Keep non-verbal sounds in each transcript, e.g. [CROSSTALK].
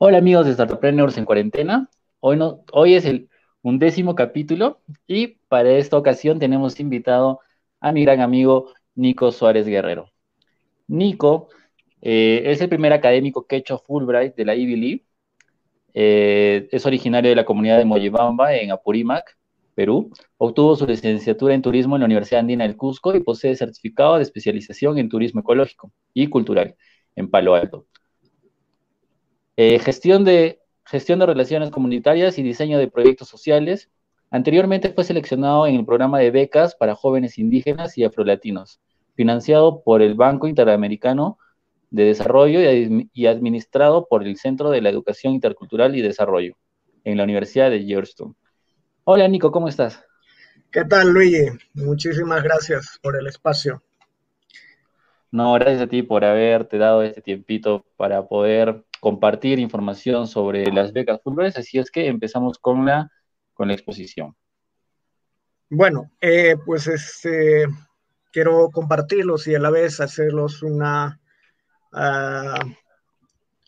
Hola amigos de Startupreneurs en cuarentena. Hoy, es el undécimo capítulo y para esta ocasión tenemos invitado a mi gran amigo Nico Suárez Guerrero. Nico eh, es el primer académico quechua Fulbright de la Ivy League. Eh, es originario de la comunidad de Moyibamba en Apurímac, Perú. Obtuvo su licenciatura en turismo en la Universidad Andina del Cusco y posee certificado de especialización en turismo ecológico y cultural en Palo Alto. Eh, gestión, de, gestión de relaciones comunitarias y diseño de proyectos sociales. Anteriormente fue seleccionado en el programa de becas para jóvenes indígenas y afrolatinos, financiado por el Banco Interamericano de Desarrollo y, administrado por el Centro de la Educación Intercultural y Desarrollo en la Universidad de Georgetown. Hola Nico, ¿cómo estás? ¿Qué tal Luigi? Muchísimas gracias por el espacio. No, gracias a ti por haberte dado este tiempito para poder compartir información sobre las becas Fulbright, así es que empezamos con la, con la exposición. Bueno, eh, pues este, quiero compartirlos y a la vez hacerlos una uh,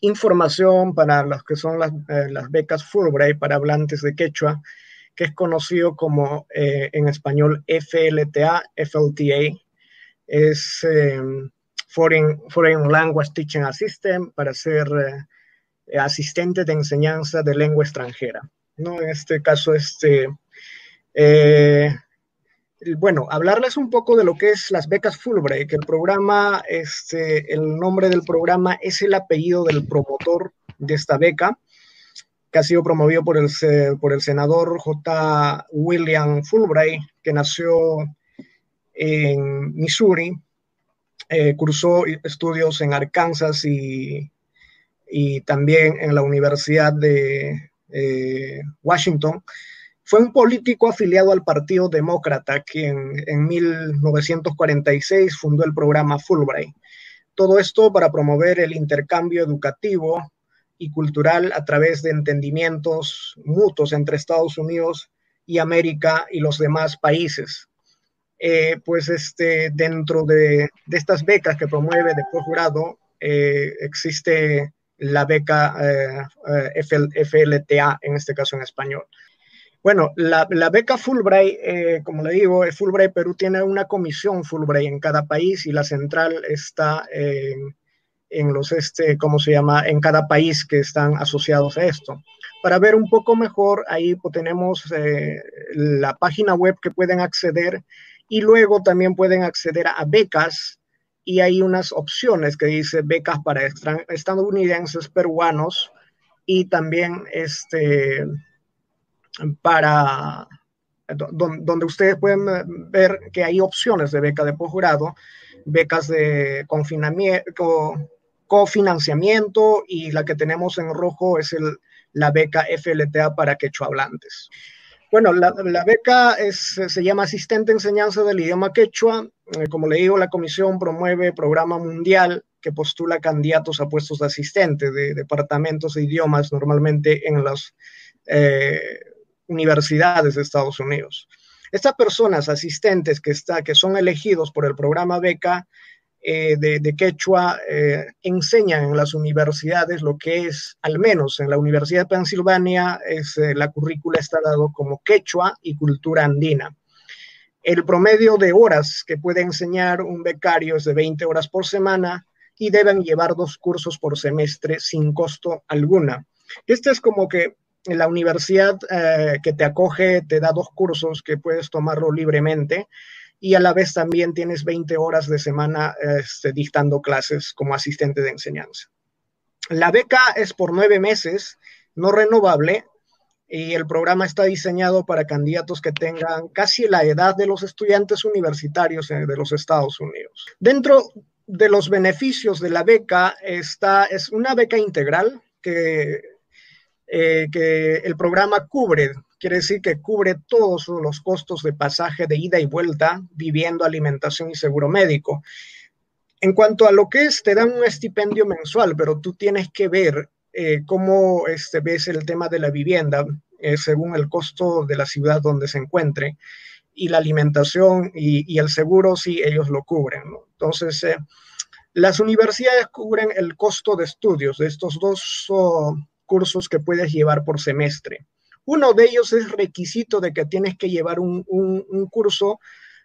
información para los que son las, eh, las, becas Fulbright para hablantes de quechua, que es conocido como eh, en español FLTA, FLTA. Es em, Foreign, Foreign Language Teaching Assistant para ser eh, asistente de enseñanza de lengua extranjera. ¿no? En este caso, este, eh, bueno, hablarles un poco de lo que es las becas Fulbright, el programa, este, el nombre del programa es el apellido del promotor de esta beca, que ha sido promovido por el, por el senador J. William Fulbright, que nació en Missouri eh, cursó estudios en Arkansas y, y, también en la Universidad de eh, Washington. Fue un político afiliado al Partido Demócrata, quien en 1946 fundó el programa Fulbright. Todo esto para promover el intercambio educativo y cultural a través de entendimientos mutuos entre Estados Unidos y América y los demás países. Eh, pues este, dentro de, estas becas que promueve de jurado, eh, existe la beca eh, FLTA, en este caso en español. Bueno, la, beca Fulbright, como le digo, Fulbright Perú tiene una comisión Fulbright en cada país y la central está en, los, este, ¿cómo se llama?, en cada país que están asociados a esto. Para ver un poco mejor, ahí tenemos la página web que pueden acceder y luego también pueden acceder a becas y hay unas opciones que dice becas para estadounidenses, peruanos y también este, para donde ustedes pueden ver que hay opciones de beca de posgrado, becas de confinamiento, cofinanciamiento y la que tenemos en rojo es el, la beca FLTA para quechohablantes. Bueno, la, beca se llama Asistente Enseñanza del Idioma Quechua. Eh, como le digo, la comisión promueve programa mundial que postula candidatos a puestos de asistente de departamentos de idiomas normalmente en las eh, universidades de Estados Unidos. Estas personas asistentes que, está, que son elegidos por el programa beca eh, de, quechua eh, enseñan en las universidades lo que es, al menos en la Universidad de Pensilvania, es, eh, la currícula está dado como quechua y cultura andina. El promedio de horas que puede enseñar un becario es de 20 horas por semana y deben llevar dos cursos por semestre sin costo alguna. Este es como que la universidad que te acoge te da dos cursos que puedes tomarlo libremente y a la vez también tienes 20 horas de semana este, dictando clases como asistente de enseñanza. La beca es por nueve meses, no renovable, y el programa está diseñado para candidatos que tengan casi la edad de los estudiantes universitarios eh, de los Estados Unidos. Dentro de los beneficios de la beca está, es una beca integral que, eh, que el programa cubre quiere decir que cubre todos los costos de pasaje de ida y vuelta, viviendo, alimentación y seguro médico. En cuanto a lo que es, te dan un estipendio mensual, pero tú tienes que ver eh, cómo este, ves el tema de la vivienda eh, según el costo de la ciudad donde se encuentre y la alimentación y, el seguro, sí, ellos lo cubren. Entonces, eh, las universidades cubren el costo de estudios de estos dos cursos que puedes llevar por semestre. Uno de ellos es requisito de que tienes que llevar un, curso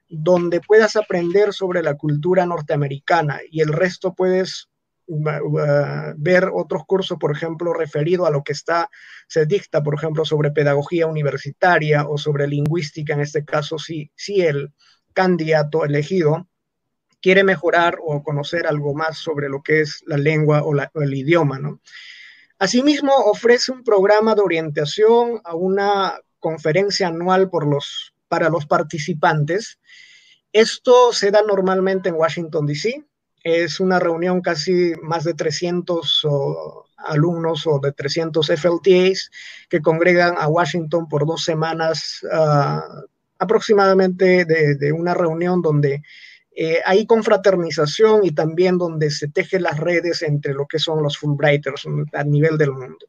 donde puedas aprender sobre la cultura norteamericana y el resto puedes ver otros cursos, por ejemplo, referido a lo que está, se dicta, por ejemplo, sobre pedagogía universitaria o sobre lingüística, en este caso, si, si el candidato elegido quiere mejorar o conocer algo más sobre lo que es la lengua o, el idioma, ¿no? Asimismo, ofrece un programa de orientación a una conferencia anual para los participantes. Esto se da normalmente en Washington, D.C. Es una reunión casi más de 300 alumnos o de 300 FLTAs que congregan a Washington por dos semanas ah, aproximadamente de, una reunión donde eh, hay confraternización y también donde se tejen las redes entre lo que son los Fulbrighters a nivel del mundo.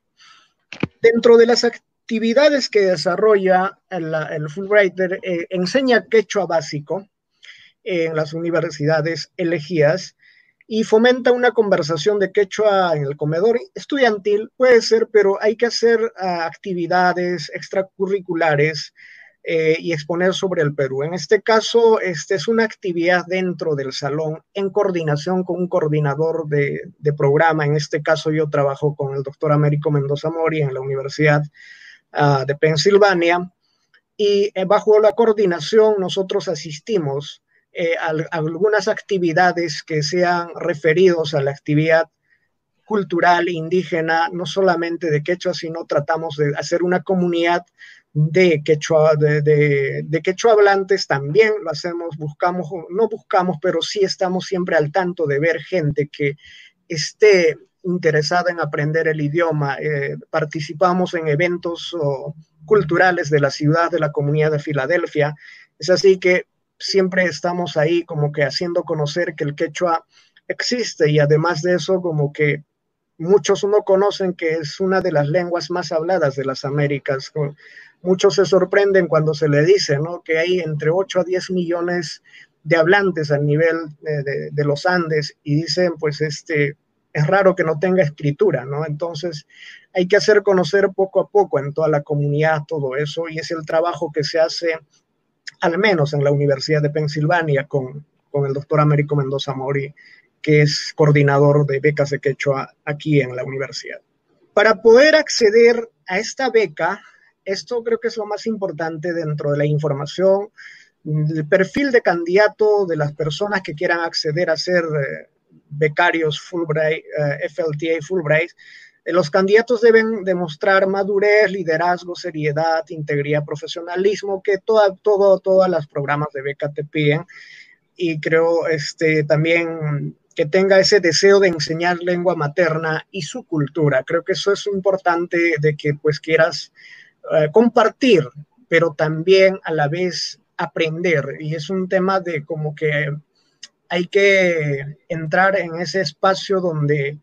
Dentro de las actividades que desarrolla el, Fulbrighter, eh, enseña quechua básico en las universidades elegidas y fomenta una conversación de quechua en el comedor estudiantil, puede ser, pero hay que hacer ah, actividades extracurriculares eh, y exponer sobre el Perú. En este caso, este es una actividad dentro del salón en coordinación con un coordinador de, programa. En este caso, yo trabajo con el doctor Américo Mendoza Mori en la Universidad ah, de Pensilvania y eh, bajo la coordinación nosotros asistimos eh, algunas actividades que sean referidos a la actividad cultural indígena, no solamente de quechua, sino tratamos de hacer una comunidad de quechua, de, quechua hablantes también lo hacemos, buscamos, no buscamos, pero sí estamos siempre al tanto de ver gente que esté interesada en aprender el idioma. Eh, participamos en eventos culturales de la ciudad, de la comunidad de Filadelfia. Es así que siempre estamos ahí como que haciendo conocer que el quechua existe y además de eso como que muchos no conocen que es una de las lenguas más habladas de las Américas. Muchos se sorprenden cuando se le dice que hay entre 8 a 10 millones de hablantes a nivel de, los Andes y dicen pues este es raro que no tenga escritura, ¿no? Entonces hay que hacer conocer poco a poco en toda la comunidad todo eso y es el trabajo que se hace al menos en la Universidad de Pensilvania, con, el doctor Américo Mendoza Mori, que es coordinador de becas de quechua aquí en la universidad. Para poder acceder a esta beca, esto creo que es lo más importante dentro de la información, el perfil de candidato de las personas que quieran acceder a ser eh, becarios Fulbright, eh, FLTA Fulbright, eh, los candidatos deben demostrar madurez, liderazgo, seriedad, integridad, profesionalismo, que toda, todo, todas las programas de beca te piden. Y creo este, también que tenga ese deseo de enseñar lengua materna y su cultura. Creo que eso es importante de que pues quieras eh, compartir, pero también a la vez aprender. Y es un tema de como que hay que entrar en ese espacio donde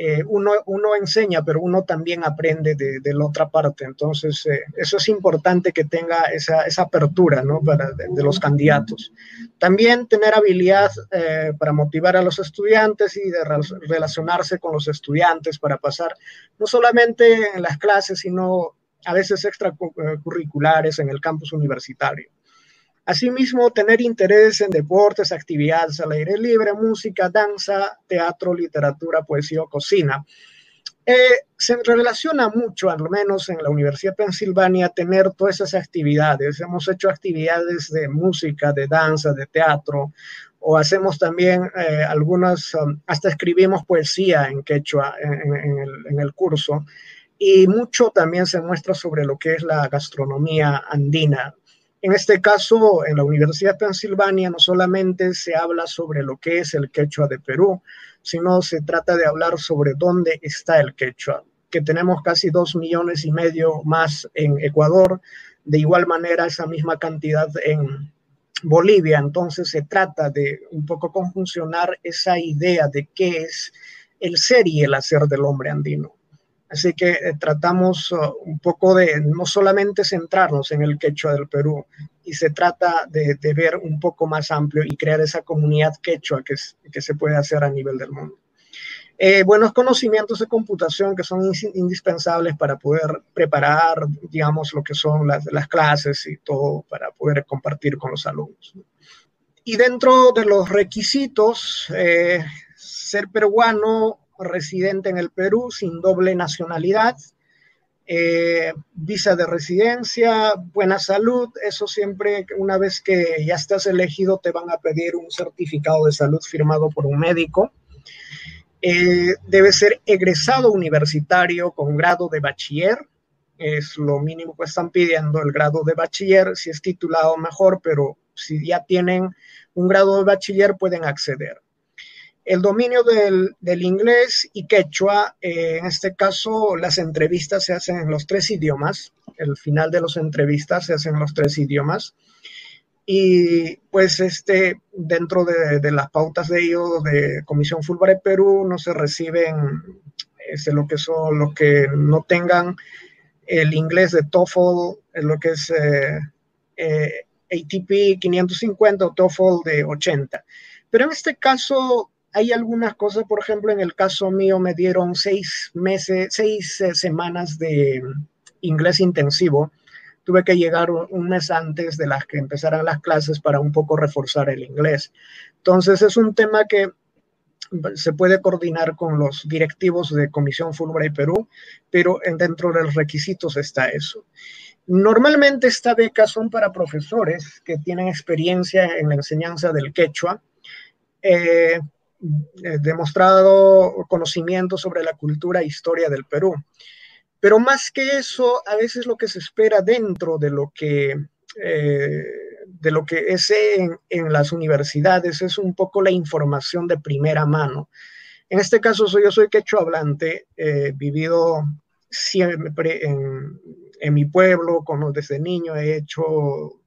eh, uno, uno, enseña, pero uno también aprende de, la otra parte. Entonces, eh, eso es importante que tenga esa, esa apertura ¿no? para, de, los candidatos. También tener habilidad eh, para motivar a los estudiantes y de relacionarse con los estudiantes para pasar no solamente en las clases, sino a veces extracurriculares en el campus universitario. Asimismo, tener interés en deportes, actividades al aire libre, música, danza, teatro, literatura, poesía o cocina. Eh, se relaciona mucho, al menos en la Universidad de Pensilvania, tener todas esas actividades. Hemos hecho actividades de música, de danza, de teatro, o hacemos también eh, algunas, um, hasta escribimos poesía en quechua en el curso. Y mucho también se muestra sobre lo que es la gastronomía andina, en este caso, en la Universidad de Pensilvania no solamente se habla sobre lo que es el quechua de Perú, sino se trata de hablar sobre dónde está el quechua, que tenemos casi dos millones y medio más en Ecuador, de igual manera esa misma cantidad en Bolivia. Entonces se trata de un poco conjuncionar esa idea de qué es el ser y el hacer del hombre andino. Así que eh, tratamos uh, un poco de no solamente centrarnos en el quechua del Perú, y se trata de, ver un poco más amplio y crear esa comunidad quechua que, que se puede hacer a nivel del mundo. Eh, buenos conocimientos de computación que son indispensables para poder preparar, digamos, lo que son las, clases y todo para poder compartir con los alumnos. Y dentro de los requisitos, eh, ser peruano residente en el Perú sin doble nacionalidad, eh, visa de residencia, buena salud, eso siempre, una vez que ya estás elegido, te van a pedir un certificado de salud firmado por un médico. Eh, debe ser egresado universitario con grado de bachiller, es lo mínimo que están pidiendo, el grado de bachiller, si es titulado mejor, pero si ya tienen un grado de bachiller pueden acceder. El dominio del, inglés y quechua, eh, en este caso las entrevistas se hacen en los tres idiomas, el final de las entrevistas se hacen en los tres idiomas. Y pues este, dentro de, las pautas de ellos de Comisión Fulbright Perú no se reciben este, lo que son los que no tengan el inglés de TOEFL, lo que es eh, eh, ATP 550 o TOEFL de 80. Pero en este caso hay algunas cosas, por ejemplo, en el caso mío me dieron seis meses, seis eh, semanas de inglés intensivo. Tuve que llegar un mes antes de las que empezaran las clases para un poco reforzar el inglés. Entonces es un tema que se puede coordinar con los directivos de Comisión Fulbright Perú, pero dentro de los requisitos está eso. Normalmente esta beca son para profesores que tienen experiencia en la enseñanza del quechua, eh, demostrado conocimiento sobre la cultura e historia del Perú. Pero más que eso, a veces lo que se espera dentro de lo que, eh, de lo que es en, las universidades es un poco la información de primera mano. En este caso, soy, yo soy quechua hablante, eh, vivido siempre en, en mi pueblo, como desde niño he hecho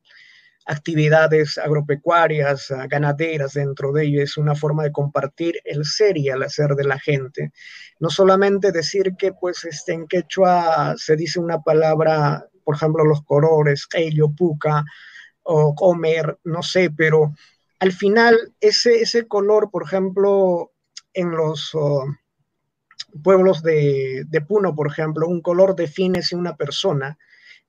actividades agropecuarias, ah, ganaderas dentro de ello. Es una forma de compartir el ser y el hacer de la gente. No solamente decir que pues este, en quechua se dice una palabra, por ejemplo, los colores, ello, puca o comer, no sé, pero al final ese, ese color, por ejemplo, en los... Pueblos de, de Puno, por ejemplo, un color define si una persona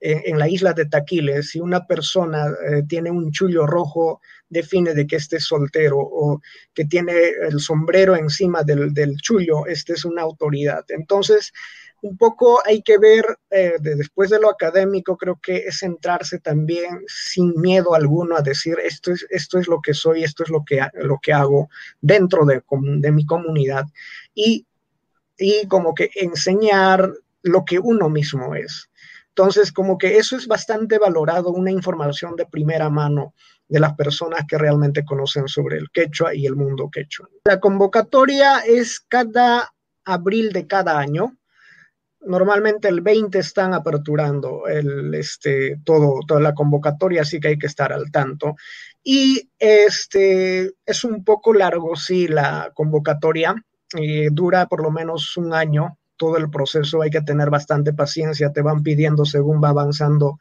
en, la isla de Taquiles, si una persona eh, tiene un chullo rojo, define de que este es soltero, o que tiene el sombrero encima del, chullo, este es una autoridad. Entonces, un poco hay que ver, eh, después de lo académico, creo que es centrarse también sin miedo alguno a decir esto es, esto es lo que soy, esto es lo que, lo que hago dentro de, de mi comunidad y, y como que enseñar lo que uno mismo es. Entonces, como que eso es bastante valorado, una información de primera mano de las personas que realmente conocen sobre el quechua y el mundo quechua. La convocatoria es cada abril de cada año. Normalmente el 20 están aperturando el, este, todo, toda la convocatoria, así que hay que estar al tanto. Y este, es un poco largo, sí, la convocatoria. Eh, dura por lo menos un año todo el proceso hay que tener bastante paciencia, te van pidiendo según va avanzando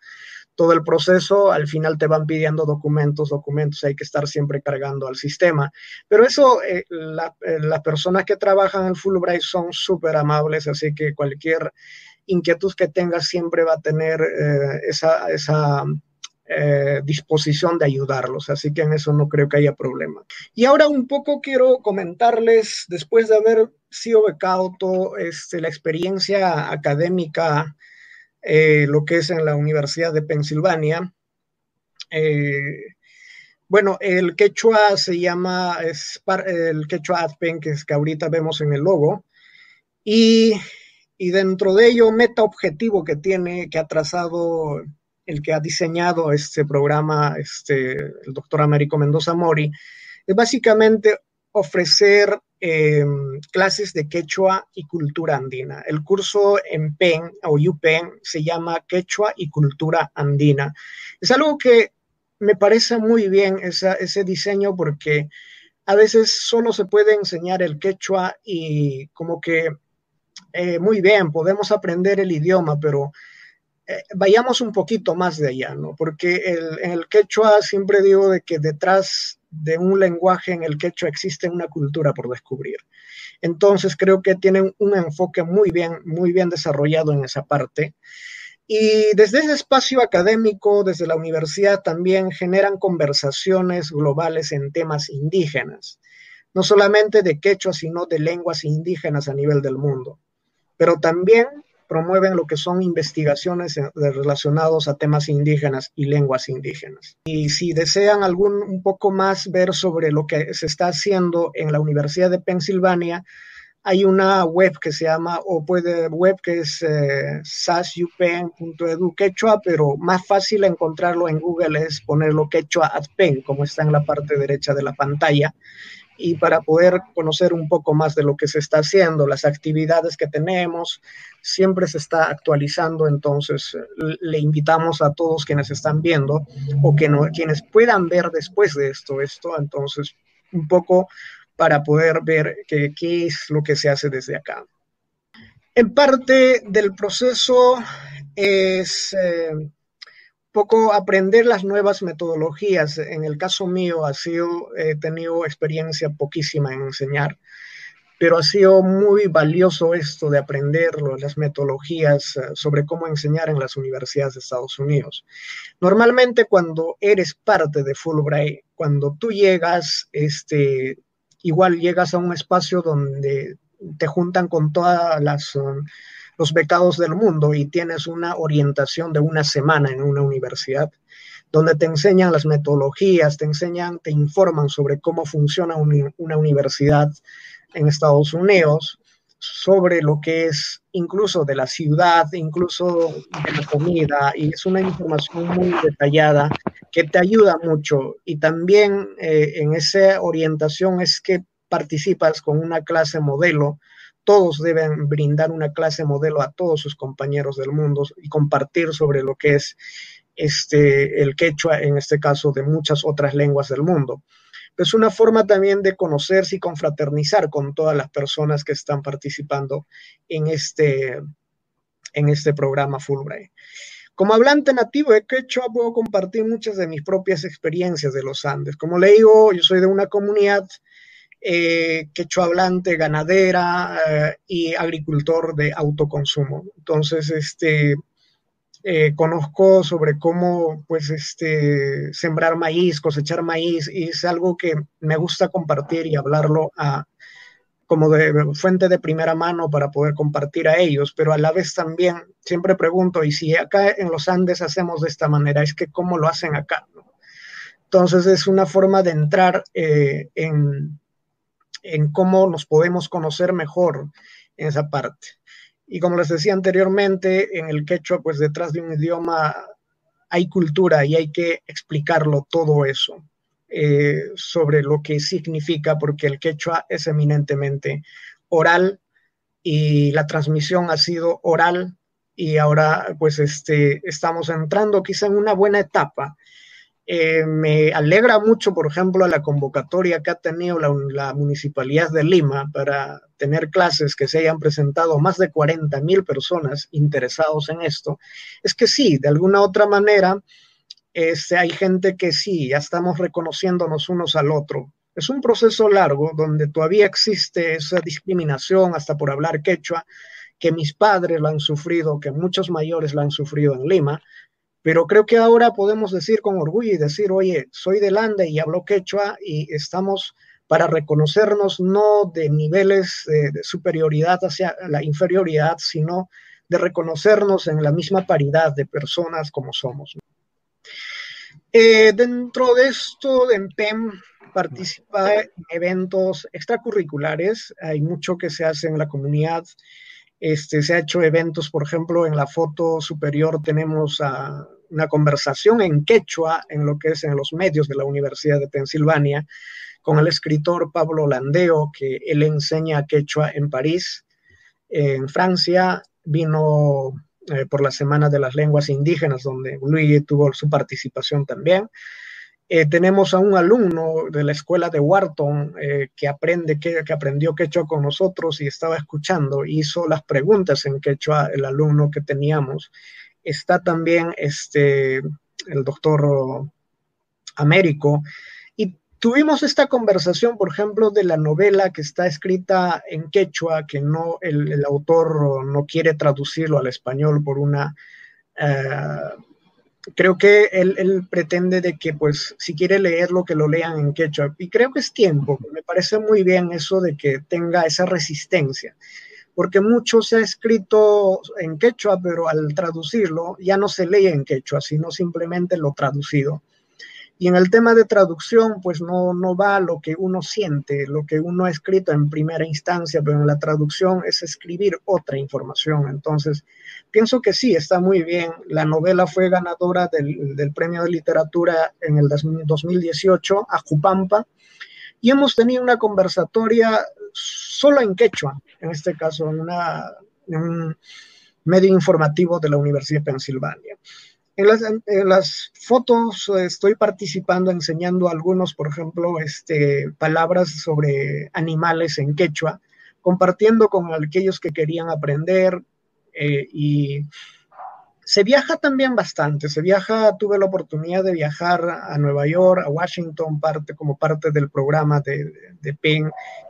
todo el proceso, al final te van pidiendo documentos, documentos, hay que estar siempre cargando al sistema. Pero eso, eh, eh, las personas que trabajan en Fulbright son súper amables, así que cualquier inquietud que tengas siempre va a tener eh, esa, esa disposición de ayudarlos, así que en eso no creo que haya problema. Y ahora un poco quiero comentarles, después de haber sido becado todo este, la experiencia académica, eh, lo que es en la Universidad de Pensilvania. Eh, bueno, el quechua se llama, es el quechua Adpen, que es que ahorita vemos en el logo, y, y dentro de ello, meta objetivo que tiene, que ha trazado el que ha diseñado este programa, este, el doctor Américo Mendoza Mori, es básicamente ofrecer eh, clases de quechua y cultura andina. El curso en PEN o UPEN se llama Quechua y Cultura Andina. Es algo que me parece muy bien ese diseño porque a veces solo se puede enseñar el quechua y como que eh, muy bien, podemos aprender el idioma, pero eh, vayamos un poquito más de allá, ¿no? Porque el, en el quechua siempre digo de que detrás de un lenguaje en el quechua existe una cultura por descubrir. Entonces creo que tienen un enfoque muy bien, muy bien desarrollado en esa parte. Y desde ese espacio académico, desde la universidad, también generan conversaciones globales en temas indígenas, no solamente de quechua, sino de lenguas indígenas a nivel del mundo. Pero también promueven lo que son investigaciones relacionados a temas indígenas y lenguas indígenas. Y si desean algún un poco más ver sobre lo que se está haciendo en la Universidad de Pensilvania, hay una web que se llama, o puede web que es eh, sasupen.edu quechua, pero más fácil encontrarlo en Google es ponerlo quechua at pen, como está en la parte derecha de la pantalla, y para poder conocer un poco más de lo que se está haciendo, las actividades que tenemos, siempre se está actualizando, entonces le invitamos a todos quienes están viendo o que no, quienes puedan ver después de esto, esto, entonces un poco para poder ver qué, es lo que se hace desde acá. En parte del proceso es eh, poco aprender las nuevas metodologías. En el caso mío ha sido, he tenido experiencia poquísima en enseñar, pero ha sido muy valioso esto de aprender las metodologías eh, sobre cómo enseñar en las universidades de Estados Unidos. Normalmente cuando eres parte de Fulbright, cuando tú llegas, este, igual llegas a un espacio donde te juntan con todas las um, los becados del mundo y tienes una orientación de una semana en una universidad donde te enseñan las metodologías, te enseñan, te informan sobre cómo funciona una universidad en Estados Unidos, sobre lo que es incluso de la ciudad, incluso de la comida, y es una información muy detallada que te ayuda mucho. Y también eh, en esa orientación es que participas con una clase modelo. Todos deben brindar una clase modelo a todos sus compañeros del mundo y compartir sobre lo que es este, el quechua, en este caso, de muchas otras lenguas del mundo es una forma también de conocerse y confraternizar con todas las personas que están participando en este, en este programa Fulbright. Como hablante nativo de quechua, puedo compartir muchas de mis propias experiencias de los Andes. Como le digo, yo soy de una comunidad eh, quechua ganadera eh, y agricultor de autoconsumo. Entonces, este, eh, conozco sobre cómo pues este sembrar maíz, cosechar maíz y es algo que me gusta compartir y hablarlo a, como de fuente de primera mano para poder compartir a ellos, pero a la vez también siempre pregunto, y si acá en los Andes hacemos de esta manera, es que cómo lo hacen acá. Entonces es una forma de entrar eh, en, en cómo nos podemos conocer mejor en esa parte. Y como les decía anteriormente, en el quechua, pues detrás de un idioma hay cultura y hay que explicarlo todo eso eh, sobre lo que significa, porque el quechua es eminentemente oral y la transmisión ha sido oral y ahora pues este, estamos entrando quizá en una buena etapa eh, me alegra mucho, por ejemplo, la convocatoria que ha tenido la, Municipalidad de Lima para tener clases que se hayan presentado más de 40 mil personas interesados en esto. Es que sí, de alguna otra manera, este, hay gente que sí, ya estamos reconociéndonos unos al otro. Es un proceso largo donde todavía existe esa discriminación hasta por hablar quechua, que mis padres la han sufrido, que muchos mayores la han sufrido en Lima, pero creo que ahora podemos decir con orgullo y decir, oye, soy del Ande y hablo quechua y estamos para reconocernos no de niveles de, superioridad hacia la inferioridad, sino de reconocernos en la misma paridad de personas como somos. Eh, dentro de esto, en PEM participa en eventos extracurriculares, hay mucho que se hace en la comunidad este, se ha hecho eventos, por ejemplo, en la foto superior tenemos una conversación en quechua, en lo que es en los medios de la Universidad de Pensilvania, con el escritor Pablo Landeo, que él enseña quechua en París. En Francia vino eh, por la Semana de las Lenguas Indígenas, donde Luis tuvo su participación también. Eh, tenemos a un alumno de la escuela de Wharton eh, que, aprende, que, que, aprendió quechua con nosotros y estaba escuchando, hizo las preguntas en quechua el alumno que teníamos. Está también este, el doctor Américo. Y tuvimos esta conversación, por ejemplo, de la novela que está escrita en quechua, que no el, autor no quiere traducirlo al español por una... Eh, creo que él, pretende de que, pues, si quiere leerlo, que lo lean en quechua. Y creo que es tiempo. Me parece muy bien eso de que tenga esa resistencia. Porque mucho se ha escrito en quechua, pero al traducirlo ya no se lee en quechua, sino simplemente lo traducido. Y en el tema de traducción, pues no, no va lo que uno siente, lo que uno ha escrito en primera instancia, pero en la traducción es escribir otra información. Entonces, pienso que sí, está muy bien. La novela fue ganadora del, del premio de literatura en el 2018 a Jupampa y hemos tenido una conversatoria solo en quechua, en este caso, en, en un medio informativo de la Universidad de Pensilvania. En las, fotos eh, estoy participando enseñando algunos, por ejemplo, este, palabras sobre animales en quechua, compartiendo con aquellos que querían aprender eh, y se viaja también bastante, se viaja, tuve la oportunidad de viajar a Nueva York, a Washington, parte, como parte del programa de, de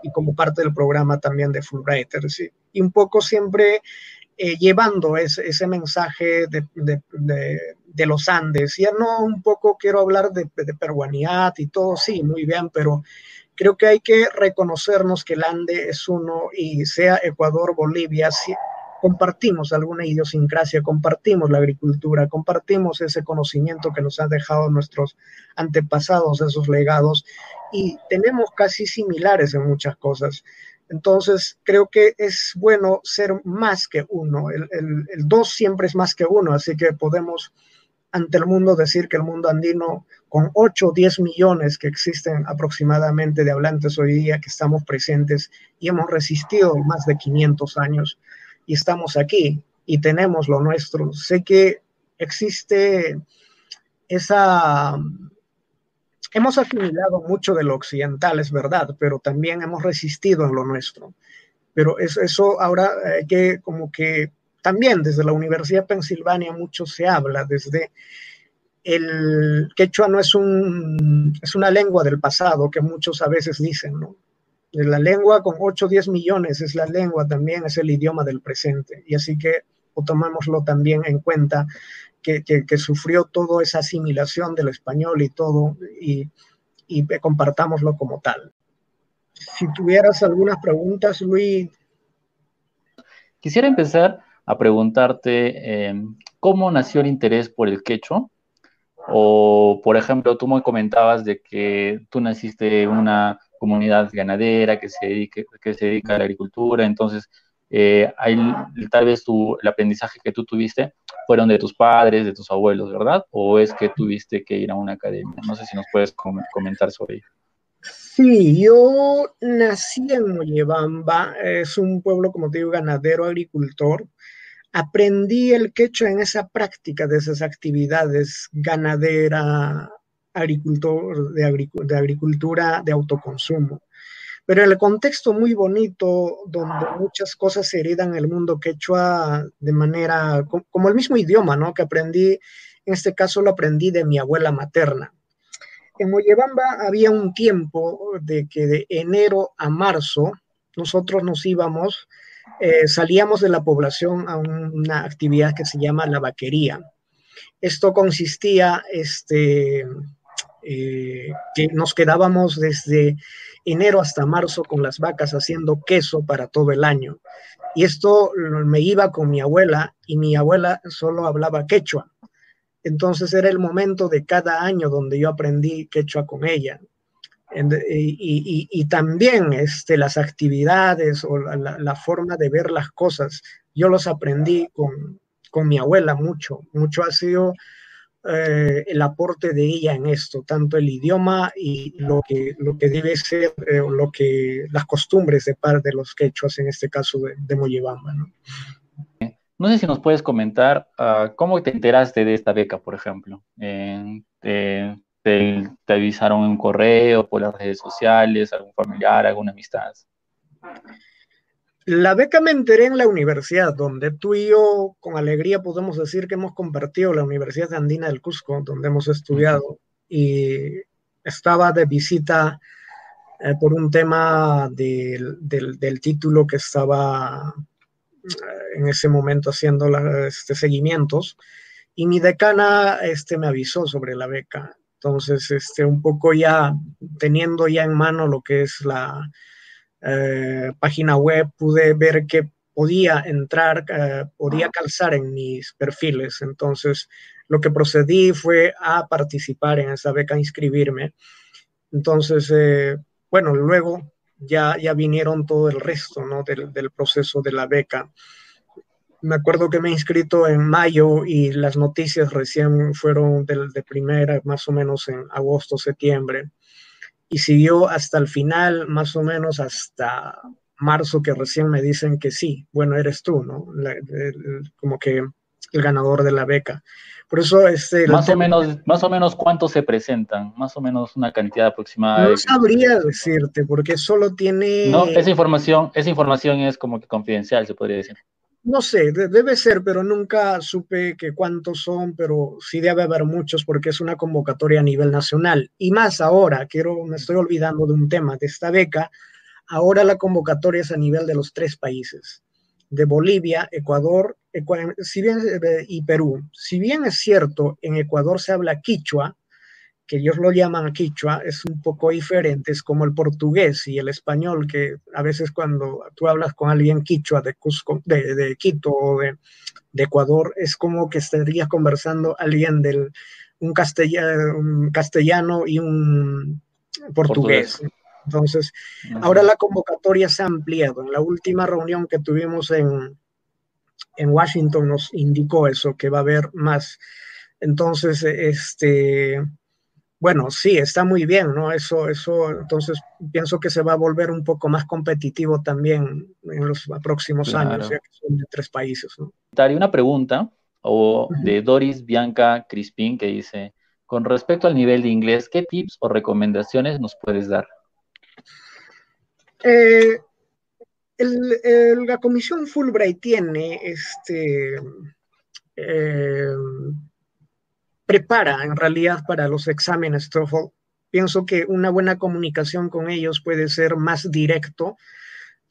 y como parte del programa también de Fulbright. Y un poco siempre eh, llevando ese, mensaje de, de, de, los Andes. Ya no un poco quiero hablar de, peruanidad y todo, sí, muy bien, pero creo que hay que reconocernos que el Ande es uno y sea Ecuador, Bolivia, si compartimos alguna idiosincrasia, compartimos la agricultura, compartimos ese conocimiento que nos han dejado nuestros antepasados, esos legados, y tenemos casi similares en muchas cosas. Entonces, creo que es bueno ser más que uno. El, dos siempre es más que uno, así que podemos ante el mundo decir que el mundo andino, con 8 o 10 millones que existen aproximadamente de hablantes hoy día, que estamos presentes y hemos resistido más de 500 años y estamos aquí y tenemos lo nuestro. Sé que existe esa Hemos asimilado mucho de lo occidental, es verdad, pero también hemos resistido en lo nuestro. Pero eso, eso ahora hay que como que también desde la Universidad de Pensilvania mucho se habla, desde el quechua no es, un, es una lengua del pasado que muchos a veces dicen, ¿no? La lengua con 8 o 10 millones es la lengua también, es el idioma del presente. Y así que o tomémoslo también en cuenta que, sufrió toda esa asimilación del español y todo, y, y compartámoslo como tal. Si tuvieras algunas preguntas, Luis. Quisiera empezar a preguntarte em, cómo nació el interés por el quechua. O, por ejemplo, tú me comentabas de que tú naciste en una comunidad ganadera que se, dedique, que se dedica a la agricultura, entonces eh, tal vez tu, el aprendizaje que tú tuviste fueron de tus padres, de tus abuelos, ¿verdad? ¿O es que tuviste que ir a una academia? No sé si nos puedes comentar sobre ello. Sí, yo nací en Mollebamba, es un pueblo, como te digo, ganadero, agricultor. Aprendí el quechua en esa práctica de esas actividades ganadera, agricultor, de, de agricultura de autoconsumo pero el contexto muy bonito, donde muchas cosas se heredan el mundo quechua de manera, como el mismo idioma, ¿no? Que aprendí, en este caso lo aprendí de mi abuela materna. En Mollebamba había un tiempo de que de enero a marzo nosotros nos íbamos, eh, salíamos de la población a una actividad que se llama la vaquería. Esto consistía, este, eh, que nos quedábamos desde enero hasta marzo con las vacas haciendo queso para todo el año. Y esto me iba con mi abuela y mi abuela solo hablaba quechua. Entonces era el momento de cada año donde yo aprendí quechua con ella. Y, también este, las actividades o la, la, forma de ver las cosas, yo los aprendí con, con mi abuela mucho. Mucho ha sido eh, el aporte de ella en esto, tanto el idioma y lo que, lo que debe ser, eh, lo que, las costumbres de parte de los quechuas, en este caso de, de. ¿no? sé si nos puedes comentar uh, cómo te enteraste de esta beca, por ejemplo. Eh, te, te, avisaron en correo, por las redes sociales, algún familiar, alguna amistad? La beca me enteré en la universidad, donde tú y yo con alegría podemos decir que hemos compartido la Universidad Andina del Cusco, donde hemos estudiado. Y estaba de visita eh, por un tema del, del, título que estaba eh, en ese momento haciendo este, seguimientos y mi decana este, me avisó sobre la beca. Entonces, este, un poco ya teniendo ya en mano lo que es la eh, página web, pude ver que podía entrar, podía calzar en mis perfiles. Entonces, lo que procedí fue a participar en esa beca, a inscribirme. Entonces, bueno, luego ya, ya vinieron todo el resto ¿no? del, del proceso de la beca. Me acuerdo que me he inscrito en mayo y las noticias recién fueron del, de primera, más o menos en agosto, septiembre. Y siguió hasta el final, más o menos hasta marzo, que recién me dicen que sí, bueno, eres tú, ¿no? como que el ganador de la beca. Por eso, este, más o menos, más o menos cuántos se presentan, más o menos una cantidad aproximada. No sabría decirte, porque solo tiene. No, esa información, esa información es como que confidencial, se podría decir. No sé, debe ser, pero nunca supe que cuántos son, pero sí debe haber muchos porque es una convocatoria a nivel nacional. Y más ahora, quiero, me estoy olvidando de un tema de esta beca. Ahora la convocatoria es a nivel de los tres países de Bolivia, Ecuador si bien, eh, y Perú. Si bien es cierto, en Ecuador se habla quichua, que ellos lo llaman quichua, es un poco diferente, es como el portugués y el español, que a veces cuando tú hablas con alguien quichua de, Cusco, de, Quito o de, Ecuador, es como que estarías conversando alguien del un, castellano, y un portugués. Entonces, ahora la convocatoria se ha ampliado. En la última reunión que tuvimos en, en Washington nos indicó eso, que va a haber más. Entonces, este, bueno, sí, está muy bien, ¿no? Eso, eso, entonces pienso que se va a volver un poco más competitivo también en los próximos años, ya que son de tres países, ¿no? Una pregunta o de Doris Bianca Crispin que dice, con respecto al nivel de inglés, ¿qué tips o recomendaciones nos puedes dar? Eh, la comisión Fulbright tiene este eh, prepara en realidad para los exámenes TOEFL. Pienso que una buena comunicación con ellos puede ser más directo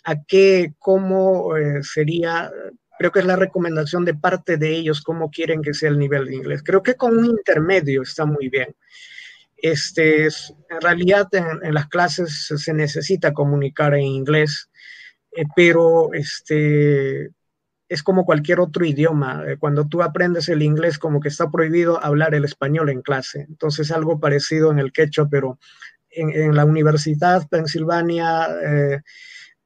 a qué, cómo eh, sería, creo que es la recomendación de parte de ellos, cómo quieren que sea el nivel de inglés. Creo que con un intermedio está muy bien. Este, en realidad en, las clases se necesita comunicar en inglés, eh, pero este, es como cualquier otro idioma. Eh, cuando tú aprendes el inglés, como que está prohibido hablar el español en clase. Entonces, algo parecido en el quechua, pero en, la Universidad Pensilvania eh,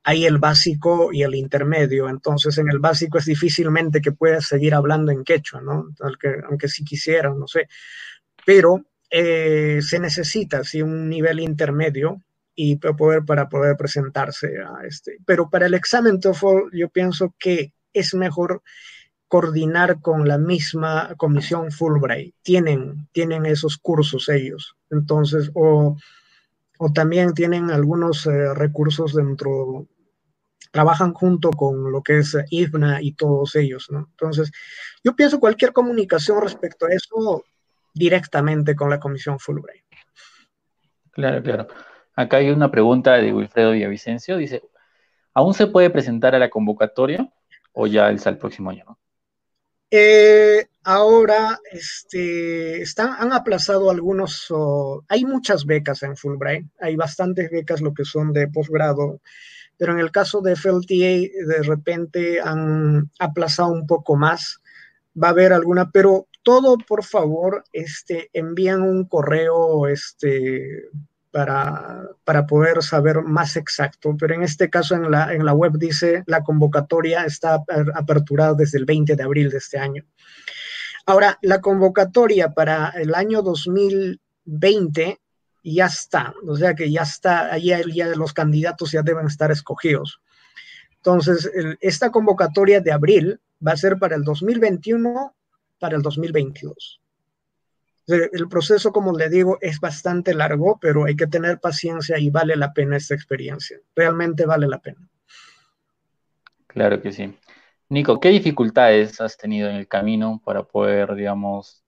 hay el básico y el intermedio. Entonces, en el básico es difícilmente que puedas seguir hablando en quechua, ¿no? Aunque, aunque si quisiera, no sé. Pero eh, se necesita sí, un nivel intermedio y poder, para poder presentarse a este. Pero para el examen TOEFL yo pienso que es mejor coordinar con la misma comisión Fulbright. Tienen, tienen esos cursos ellos. Entonces, o, o también tienen algunos eh, recursos dentro, trabajan junto con lo que es IFNA y todos ellos, ¿no? Entonces, yo pienso cualquier comunicación respecto a eso directamente con la Comisión Fulbright. Claro, claro. Acá hay una pregunta de Wilfredo Villavicencio. Dice, ¿aún se puede presentar a la convocatoria o ya es al próximo año? Eh, ahora este, han aplazado algunos, hay muchas becas en Fulbright, hay bastantes becas lo que son de posgrado, pero en el caso de FLTA de repente han aplazado un poco más, va a haber alguna, pero todo, por favor, este, envían un correo este, para, para, poder saber más exacto. Pero en este caso, en la, en la web dice la convocatoria está aperturada desde el 20 de abril de este año. Ahora, la convocatoria para el año 2020 ya está, o sea que ya está, ahí ya los candidatos ya deben estar escogidos. Entonces, esta convocatoria de abril va a ser para el 2021 para el 2022. El proceso, como le digo, es bastante largo, pero hay que tener paciencia y vale la pena esta experiencia. Realmente vale la pena. Claro que sí. Nico, ¿qué dificultades has tenido en el camino para poder, digamos,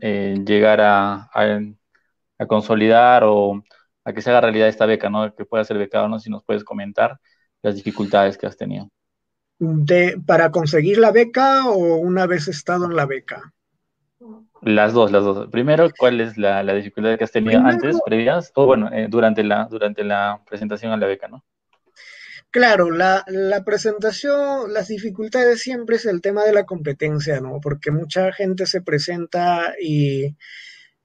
eh, llegar a, a consolidar o a que se haga realidad esta beca, ¿no? Que pueda ser becado, ¿no? Si nos puedes comentar las dificultades que has tenido. De, ¿Para conseguir la beca o una vez estado en la beca? Las dos, las dos. Primero, ¿cuál es la, dificultad que has tenido antes, previas? O bueno, eh, durante, la, durante la presentación a la beca, ¿no? Claro, la, la, presentación, las dificultades siempre es el tema de la competencia, ¿no? Porque mucha gente se presenta y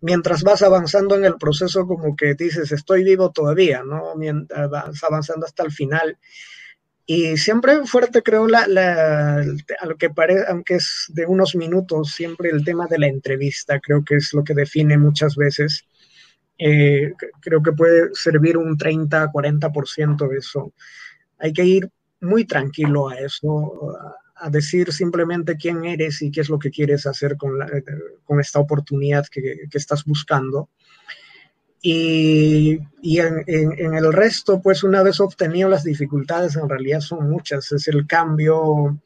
mientras vas avanzando en el proceso, como que dices, estoy vivo todavía, ¿no? Mientras vas avanzando hasta el final. Y siempre fuerte, creo, la, la, a lo que parece, aunque es de unos minutos, siempre el tema de la entrevista, creo que es lo que define muchas veces. Eh, creo que puede servir un 30, 40% de eso. Hay que ir muy tranquilo a eso, a decir simplemente quién eres y qué es lo que quieres hacer con, la, con esta oportunidad que, que, estás buscando. Y, y en, en, el resto, pues una vez obtenido las dificultades, en realidad son muchas. Es el cambio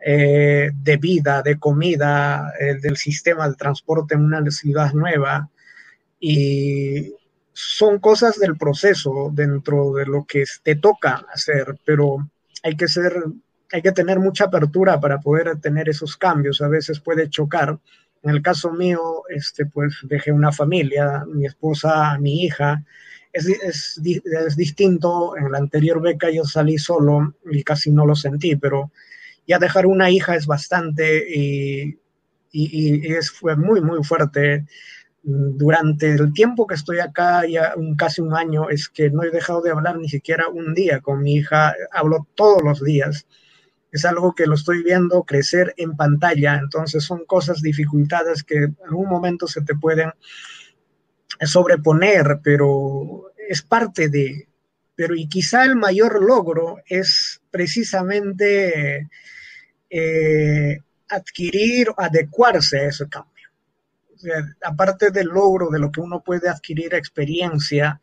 eh, de vida, de comida, eh, del sistema de transporte en una ciudad nueva. Y son cosas del proceso dentro de lo que te toca hacer, pero hay que ser hay que tener mucha apertura para poder tener esos cambios. A veces puede chocar. En el caso mío, este, pues dejé una familia, mi esposa, mi hija. Es, es, es, distinto. En la anterior beca yo salí solo y casi no lo sentí, pero ya dejar una hija es bastante y, y, y es, fue muy, muy fuerte. Durante el tiempo que estoy acá, ya un, casi un año, es que no he dejado de hablar ni siquiera un día con mi hija. Hablo todos los días es algo que lo estoy viendo crecer en pantalla, entonces son cosas, dificultades que en algún momento se te pueden sobreponer, pero es parte de, pero y quizá el mayor logro es precisamente eh, adquirir, adecuarse a ese cambio. aparte del logro de lo que uno puede adquirir experiencia,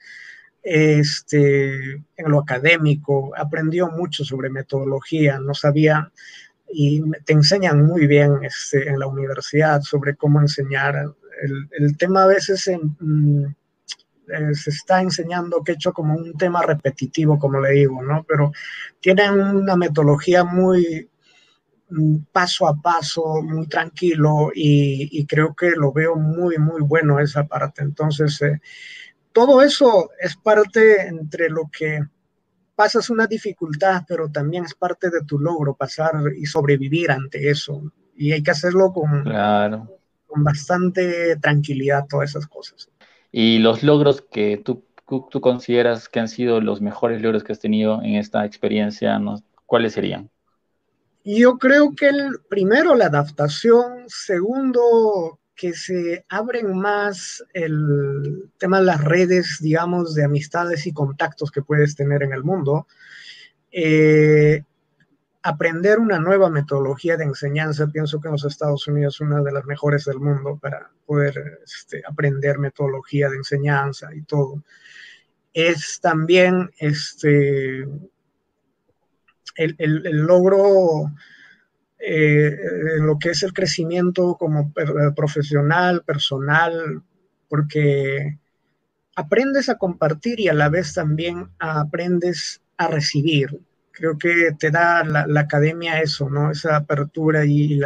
este, en lo académico, aprendió mucho sobre metodología, no sabía, y te enseñan muy bien este, en la universidad sobre cómo enseñar. El, el tema a veces mm, eh, se está enseñando que hecho como un tema repetitivo, como le digo, ¿no? Pero tienen una metodología muy mm, paso a paso, muy tranquilo y, y, creo que lo veo muy, muy bueno esa parte. Entonces, eh, todo eso es parte entre lo que pasas una dificultad, pero también es parte de tu logro pasar y sobrevivir ante eso. Y hay que hacerlo con, con bastante tranquilidad, todas esas cosas. Y los logros que tú, tú, consideras que han sido los mejores logros que has tenido en esta experiencia, ¿cuáles serían? Yo creo que el primero, la adaptación, segundo, que se abren más el tema de las redes, digamos, de amistades y contactos que puedes tener en el mundo. Eh, aprender una nueva metodología de enseñanza, pienso que en los Estados Unidos es una de las mejores del mundo para poder este, aprender metodología de enseñanza y todo. Es también este, el, el, el logro eh, en lo que es el crecimiento como eh, profesional, personal, porque aprendes a compartir y a la vez también aprendes a recibir. Creo que te da la, academia eso, ¿no? Esa apertura y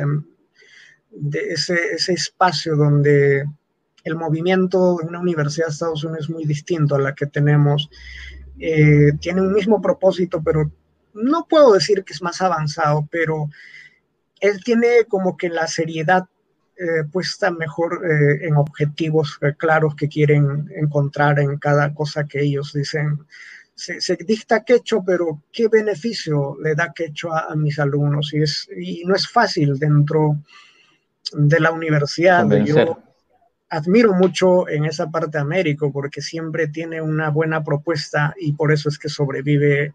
de ese, ese espacio donde el movimiento de una universidad de Estados Unidos es muy distinto a la que tenemos. Eh, tiene un mismo propósito, pero no puedo decir que es más avanzado, pero él tiene como que la seriedad eh, puesta mejor eh, en objetivos eh, claros que quieren encontrar en cada cosa que ellos dicen. Se, dicta quecho, pero ¿qué beneficio le da quecho a, mis alumnos? Y, es, y no es fácil dentro de la universidad. Yo admiro mucho en esa parte de América porque siempre tiene una buena propuesta y por eso es que sobrevive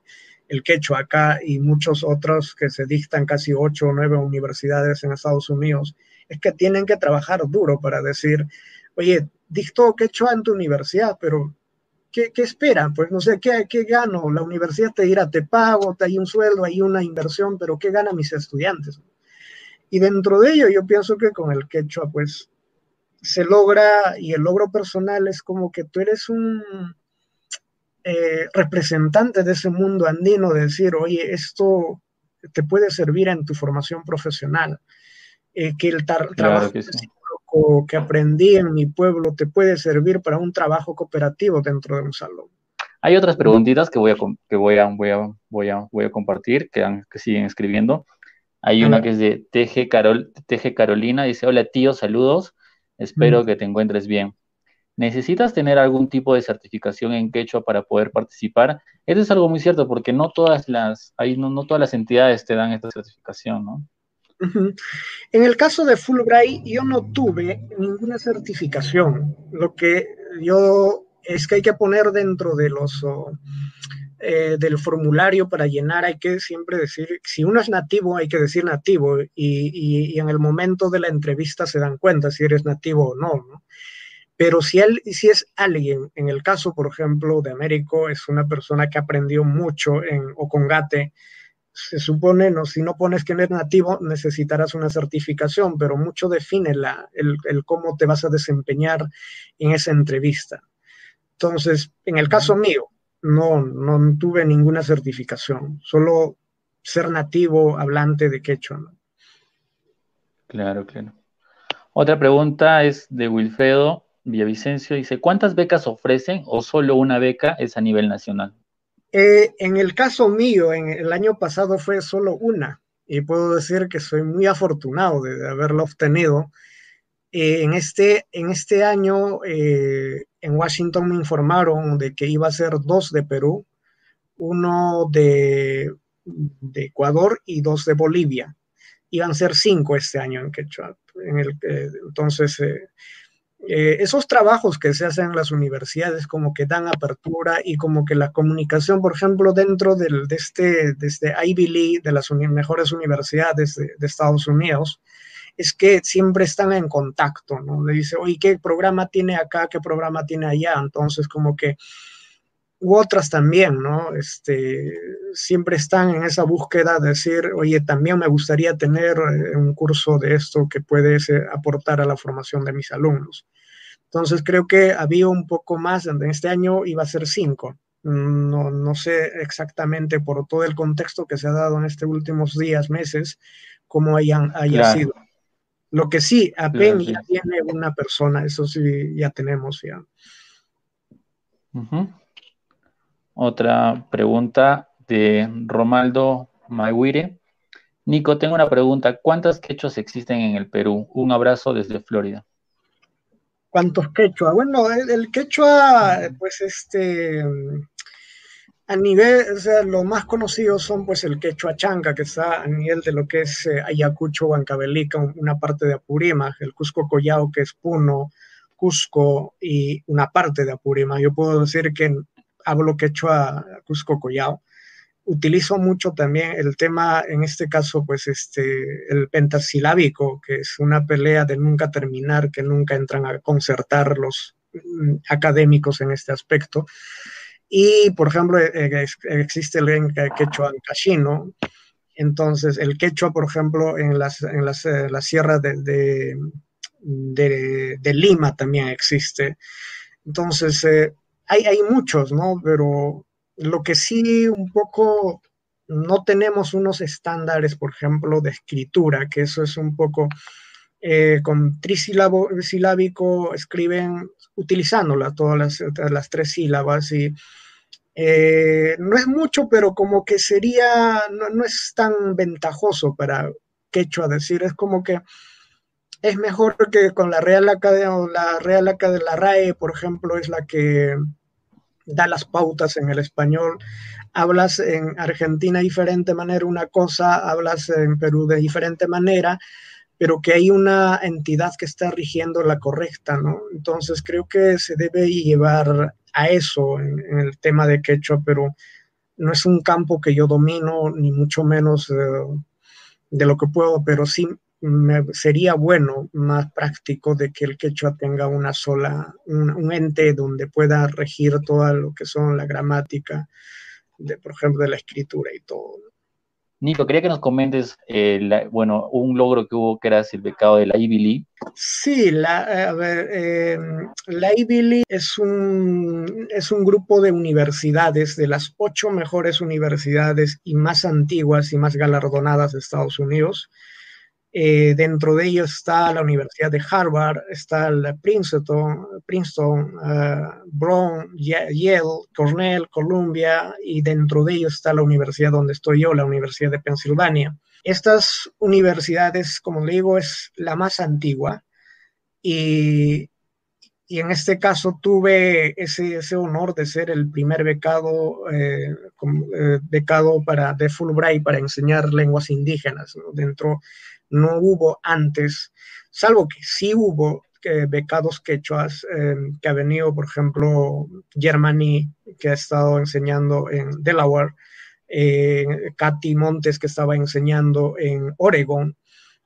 el quechua acá y muchos otros que se dictan casi ocho o nueve universidades en Estados Unidos, es que tienen que trabajar duro para decir, oye, dictó quechua en tu universidad, pero ¿qué, qué esperan? Pues no sé, ¿qué, ¿qué gano? La universidad te dirá, te pago, te hay un sueldo, hay una inversión, pero ¿qué ganan mis estudiantes? Y dentro de ello yo pienso que con el quechua, pues se logra, y el logro personal es como que tú eres un eh, representante de ese mundo andino, de decir, oye, esto te puede servir en tu formación profesional, eh, que el trabajo que, que aprendí en mi pueblo te puede servir para un trabajo cooperativo dentro de un salón. Hay otras preguntitas que voy a, que voy a, voy a, voy a, voy a compartir, que, que siguen escribiendo. Hay una que es de TG, Carol, TG Carolina, dice, hola tío, saludos, espero que te encuentres bien. ¿Necesitas tener algún tipo de certificación en quechua para poder participar? Eso es algo muy cierto, porque no todas las, hay, no, todas las entidades te dan esta certificación, ¿no? En el caso de Fulbright, yo no tuve ninguna certificación. Lo que yo es que hay que poner dentro de los eh, del formulario para llenar, hay que siempre decir, si uno es nativo, hay que decir nativo, y, y, en el momento de la entrevista se dan cuenta si eres nativo o no, ¿no? Pero si, él, si es alguien, en el caso, por ejemplo, de Américo, es una persona que aprendió mucho en Ocongate, se supone, no, si no pones que eres nativo, necesitarás una certificación, pero mucho define la, el, el, cómo te vas a desempeñar en esa entrevista. Entonces, en el caso mío, no, no tuve ninguna certificación, solo ser nativo hablante de quechua. Claro, claro. Otra pregunta es de Wilfredo Villavicencio. Dice, ¿cuántas becas ofrecen o solo una beca es a nivel nacional? Eh, en el caso mío, en el año pasado fue solo una y puedo decir que soy muy afortunado de, haberla obtenido. Eh, en, este, en este año eh, en Washington me informaron de que iba a ser dos de Perú, uno de, de Ecuador y dos de Bolivia. Iban a ser cinco este año en Quechua. En el, entonces, eh, esos trabajos que se hacen en las universidades como que dan apertura y como que la comunicación, por ejemplo, dentro del, de, este, de este Ivy League, de las mejores universidades de, Estados Unidos, es que siempre están en contacto, ¿no? Le dice, oye, ¿qué programa tiene acá? ¿Qué programa tiene allá? Entonces, como que, u otras también, ¿no? Este, siempre están en esa búsqueda de decir, oye, también me gustaría tener eh, un curso de esto que puede aportar a la formación de mis alumnos. Entonces creo que había un poco más, en este año iba a ser cinco. No, no sé exactamente por todo el contexto que se ha dado en estos últimos días, meses, cómo hayan, haya sido. Lo que sí, apenas ya tiene una persona, eso sí ya tenemos ya. Otra pregunta de Romaldo Maguire. Nico, tengo una pregunta. ¿Cuántas quechos existen en el Perú? Un abrazo desde Florida. ¿Cuántos quechua? Bueno, el, quechua, pues este, a nivel, o sea, los más conocidos son pues el quechua chanca, que está a nivel de lo que es eh, Ayacucho, Huancavelica, una parte de Apurímac, el Cusco Collao, que es Puno, Cusco y una parte de Apurímac. Yo puedo decir que hablo quechua Cusco Collao utilizo mucho también el tema, en este caso, pues este, el pentasilábico, que es una pelea de nunca terminar, que nunca entran a concertar los mm, académicos en este aspecto. Y, por ejemplo, e, e, existe el quechua cachino. Entonces, el quechua, por ejemplo, en las, en las, eh, la sierra de, de, de, Lima también existe. Entonces, eh, hay, hay muchos, ¿no? Pero lo que sí un poco no tenemos unos estándares, por ejemplo, de escritura, que eso es un poco eh, con trisilábico, escriben utilizándola todas las, las tres sílabas y eh, no es mucho, pero como que sería, no, es tan ventajoso para quechua decir, es como que es mejor que con la Real Academia, la Real Academia, la RAE, por ejemplo, es la que da las pautas en el español. Hablas en Argentina de diferente manera una cosa, hablas en Perú de diferente manera, pero que hay una entidad que está rigiendo la correcta, ¿no? Entonces creo que se debe llevar a eso en, el tema de quechua, pero no es un campo que yo domino, ni mucho menos eh, de lo que puedo, pero sí sería bueno, más práctico, de que el quechua tenga una sola, un, ente donde pueda regir todo lo que son la gramática, de, por ejemplo, de la escritura y todo. Nico, quería que nos comentes, eh, bueno, un logro que hubo que era el becado de la Ivy League. Sí, la, a ver, em, la Ivy League es un, es un grupo de universidades, de las ocho mejores universidades y más antiguas y más galardonadas de Estados Unidos. Eh, dentro de ellos está la Universidad de Harvard, está la Princeton, Princeton uh, Brown, Yale, Cornell, Columbia, y dentro de ellos está la universidad donde estoy yo, la Universidad de Pensilvania. Estas universidades, como le digo, es la más antigua y, y en este caso tuve ese, ese, honor de ser el primer becado, eh, eh, becado para, de Fulbright para enseñar lenguas indígenas ¿no? dentro no hubo antes, salvo que sí hubo becados quechuas em, que ha venido, por ejemplo, Germany, que ha estado enseñando en Delaware, eh, Katy Montes, que estaba enseñando en Oregon,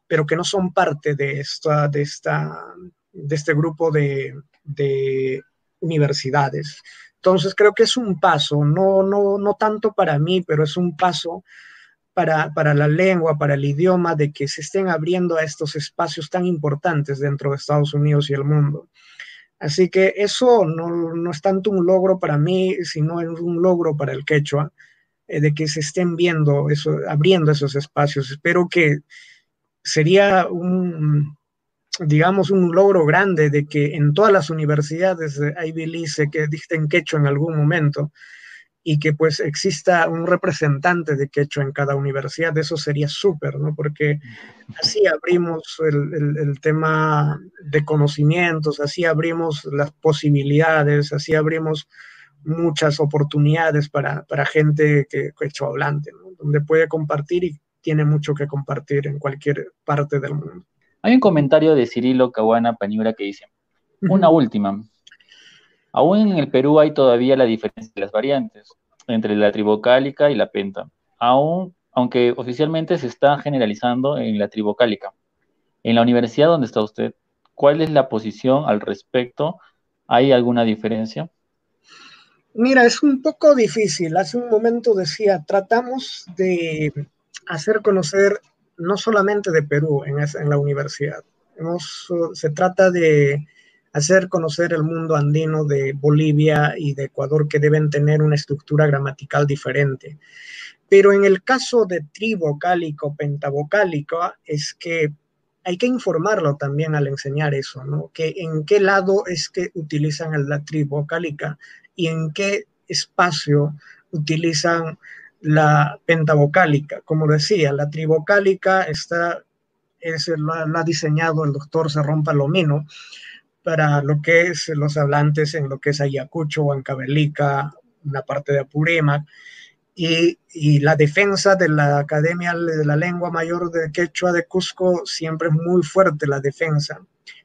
pero que no son parte de, esta, de, esta, de este grupo de, de universidades. Entonces creo que es un paso, no, no, no tanto para mí, pero es un paso para, la lengua, para el idioma, de que se estén abriendo a estos espacios tan importantes dentro de Estados Unidos y el mundo. Así que eso no, es tanto un logro para mí, sino es un logro para el quechua, eh, de que se estén viendo, eso, abriendo esos espacios. Espero que sería un, digamos, un logro grande de que en todas las universidades de Ivy League se que dicten quechua en algún momento y que pues exista un representante de quechua en cada universidad, eso sería súper, ¿no? Porque así abrimos el, el, tema de conocimientos, así abrimos las posibilidades, así abrimos muchas oportunidades para, para gente que quechua hablante, ¿no? Donde puede compartir y tiene mucho que compartir en cualquier parte del mundo. Hay un comentario de Cirilo Caguana Pañura que dice, una última, Aún en el Perú hay todavía la diferencia de las variantes entre la tribocálica y la penta, aún, aunque oficialmente se está generalizando en la tribocálica. En la universidad donde está usted, ¿cuál es la posición al respecto? ¿Hay alguna diferencia? Mira, es un poco difícil. Hace un momento decía, tratamos de hacer conocer no solamente de Perú en, la universidad. se trata de hacer conocer el mundo andino de Bolivia y de Ecuador que deben tener una estructura gramatical diferente. Pero en el caso de trivocálico, pentabocálico, es que hay que informarlo también al enseñar eso, ¿no? Que en qué lado es que utilizan la trivocálica y en qué espacio utilizan la pentabocálica. Como decía, la trivocálica está, es, la, ha diseñado el doctor Serrón Palomino, para lo que es los hablantes en lo que es Ayacucho, Huancavelica, una parte de Apurímac, y, y, la defensa de la Academia de la Lengua Mayor de Quechua de Cusco siempre es muy fuerte la defensa.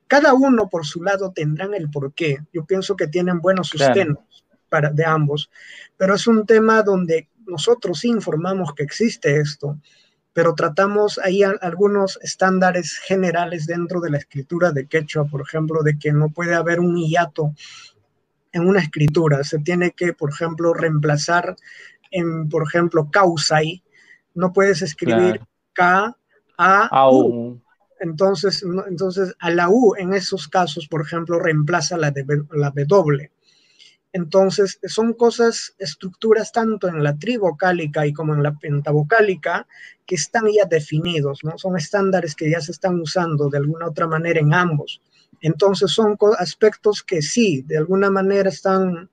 Cada uno por su lado tendrán el porqué. Yo pienso que tienen buenos sustentos para, de ambos, pero es un tema donde nosotros informamos que existe esto pero tratamos ahí algunos estándares generales dentro de la escritura de quechua, por ejemplo, de que no puede haber un hiato en una escritura, se tiene que, por ejemplo, reemplazar en, por ejemplo, causai, no puedes escribir K, A, U. Entonces, entonces, a la U en esos casos, por ejemplo, reemplaza la, de, la W. Entonces, son cosas, estructuras tanto en la trivocálica y como en la pentabocálica que están ya definidos, ¿no? Son estándares que ya se están usando de alguna otra manera en ambos. Entonces, son aspectos que sí, de alguna manera están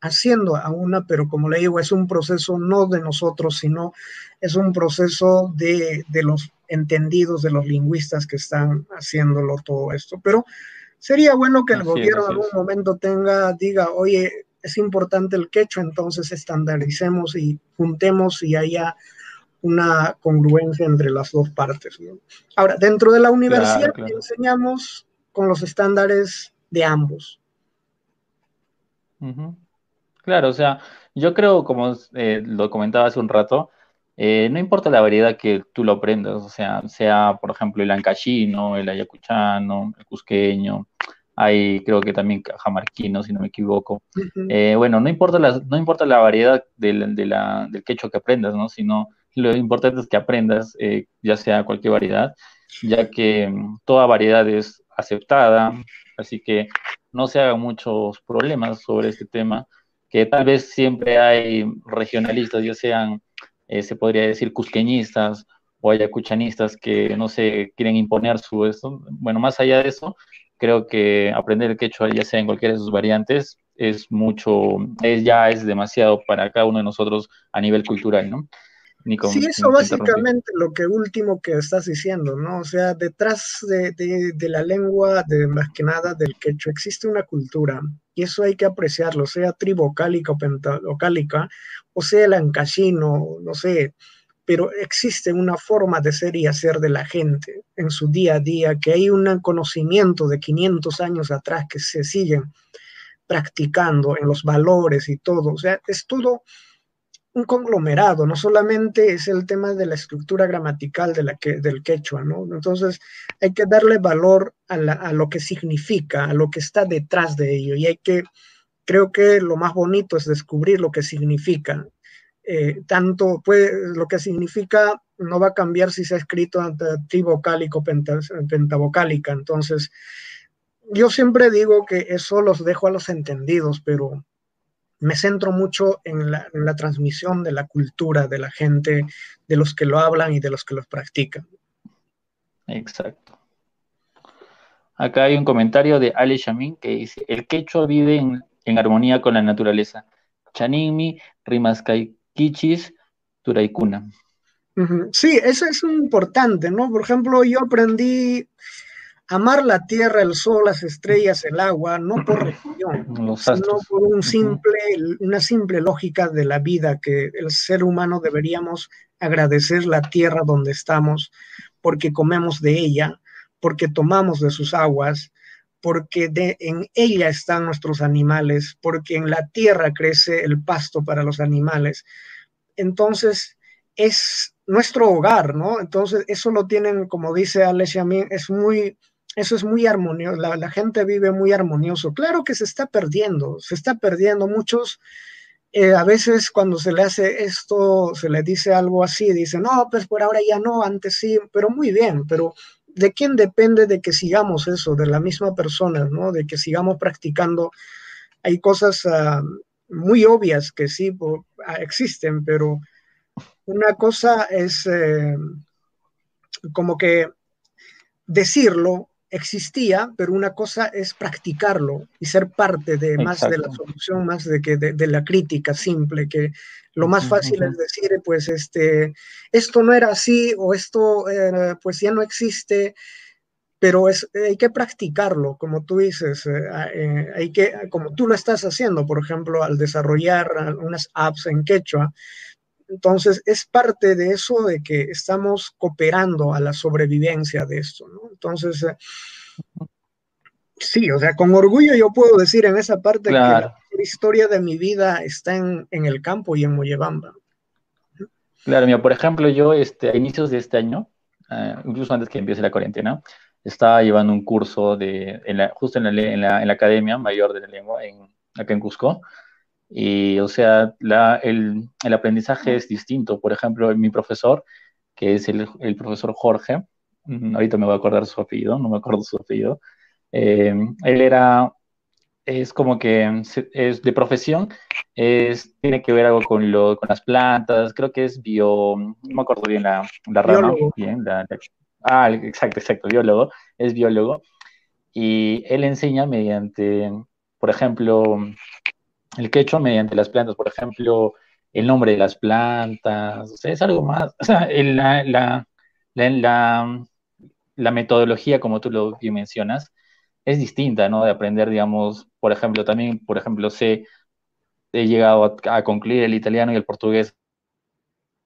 haciendo a una, pero como le digo, es un proceso no de nosotros, sino es un proceso de, de los entendidos, de los lingüistas que están haciéndolo todo esto. Pero Sería bueno que el gobierno en algún momento tenga, diga, oye, es importante el quechua, entonces estandaricemos y juntemos y haya una congruencia entre las dos partes. Ahora, dentro de la universidad enseñamos con los estándares de ambos. Claro, o sea, yo creo, como eh, lo comentaba hace un rato, eh, no importa la variedad que tú lo aprendas, o sea, sea, por ejemplo, el ancachino, el ayacuchano, el cusqueño, hay creo que también jamarquino, si no me equivoco. Eh, bueno, no importa, la, no importa la variedad del, de la, del quechua que aprendas, ¿no? Sino lo importante es que aprendas, eh, ya sea cualquier variedad, ya que mm, toda variedad es aceptada, así que no se hagan muchos problemas sobre este tema, que tal vez siempre hay regionalistas, ya sean, eh, se podría decir, cusqueñistas o ayacuchanistas que no se quieren imponer su esto. Bueno, más allá de eso, creo que aprender el quechua, ya sea en cualquiera de sus variantes, es mucho, es, ya es demasiado para cada uno de nosotros a nivel cultural, ¿no? sí, eso básicamente lo que último que estás diciendo, ¿no? O sea, detrás de, de, la lengua, de más que nada del quechua, existe una cultura y eso hay que apreciarlo, sea tribocálica o pentavocálica, o sea el ancashino, no sé, pero existe una forma de ser y hacer de la gente en su día a día, que hay un conocimiento de 500 años atrás que se siguen practicando en los valores y todo, o sea, es todo un conglomerado, no solamente es el tema de la estructura gramatical de la que, del quechua, ¿no? Entonces hay que darle valor a, lo que significa, a lo que está detrás de ello, y hay que, creo que lo más bonito es descubrir lo que significa. Eh, tanto puede, lo que significa no va a cambiar si se ha escrito trivocálico o pentavocálica, entonces yo siempre digo que eso los dejo a los entendidos, pero me centro mucho en la, transmisión de la cultura de la gente, de los que lo hablan y de los que lo practican. Exacto. Acá hay un comentario de Ale Shamin que dice, el quechua vive en, armonía con la naturaleza. Chanimi, Kichis, Turaikuna. Sí, eso es importante, ¿no? Por ejemplo, yo aprendí amar la tierra, el sol, las estrellas, el agua, no por religión, sino por un simple, una simple lógica de la vida que el ser humano deberíamos agradecer la tierra donde estamos, porque comemos de ella, porque tomamos de sus aguas, porque en ella están nuestros animales, porque en la tierra crece el pasto para los animales. Entonces, es nuestro hogar, ¿no? Entonces, eso lo tienen, como dice Alessia, es muy eso es muy armonioso, la, gente vive muy armonioso. Claro que se está perdiendo, se está perdiendo. Muchos, eh, a veces cuando se le hace esto, se le dice algo así, dicen, no, pues por ahora ya no, antes sí, pero muy bien, pero ¿de quién depende de que sigamos eso? De la misma persona, ¿no? De que sigamos practicando. Hay cosas ah, muy obvias que sí ah, existen, pero una cosa es eh, como que decirlo existía, pero una cosa es practicarlo y ser parte de más de la solución, más de que de, la crítica simple, que lo más fácil es decir, pues este, esto no era así o esto eh, pues ya no existe, pero es, hay que practicarlo, como tú dices, eh, eh, hay que, como tú lo estás haciendo, por ejemplo, al desarrollar unas apps en quechua, entonces, es parte de eso de que estamos cooperando a la sobrevivencia de esto, ¿no? Entonces, eh, sí, o sea, con orgullo yo puedo decir en esa parte que la historia de mi vida está en, el campo y en Moyebamba. Claro, mira, por ejemplo, yo este, a inicios de este año, eh, incluso antes que empiece la cuarentena, estaba llevando un curso de, justo en la, Academia Mayor de la Lengua, en, acá en Cusco, y, o sea, el, aprendizaje es distinto. Por ejemplo, mi profesor, que es el, profesor Jorge, ahorita me voy a acordar su apellido, no me acuerdo su apellido, eh, él era, es como que es de profesión, es, tiene que ver algo con, lo, con las plantas, creo que es bio, no me acuerdo bien la, la rama, bien, ah, exacto, exacto, biólogo, es biólogo, y él enseña mediante, por ejemplo, el quechua mediante las plantas, por ejemplo, el nombre de las plantas, es algo más, o sea, la, la, la, la, metodología, como tú lo mencionas, es distinta, ¿no? De aprender, digamos, por ejemplo, también, por ejemplo, sé, he llegado a, concluir el italiano y el portugués,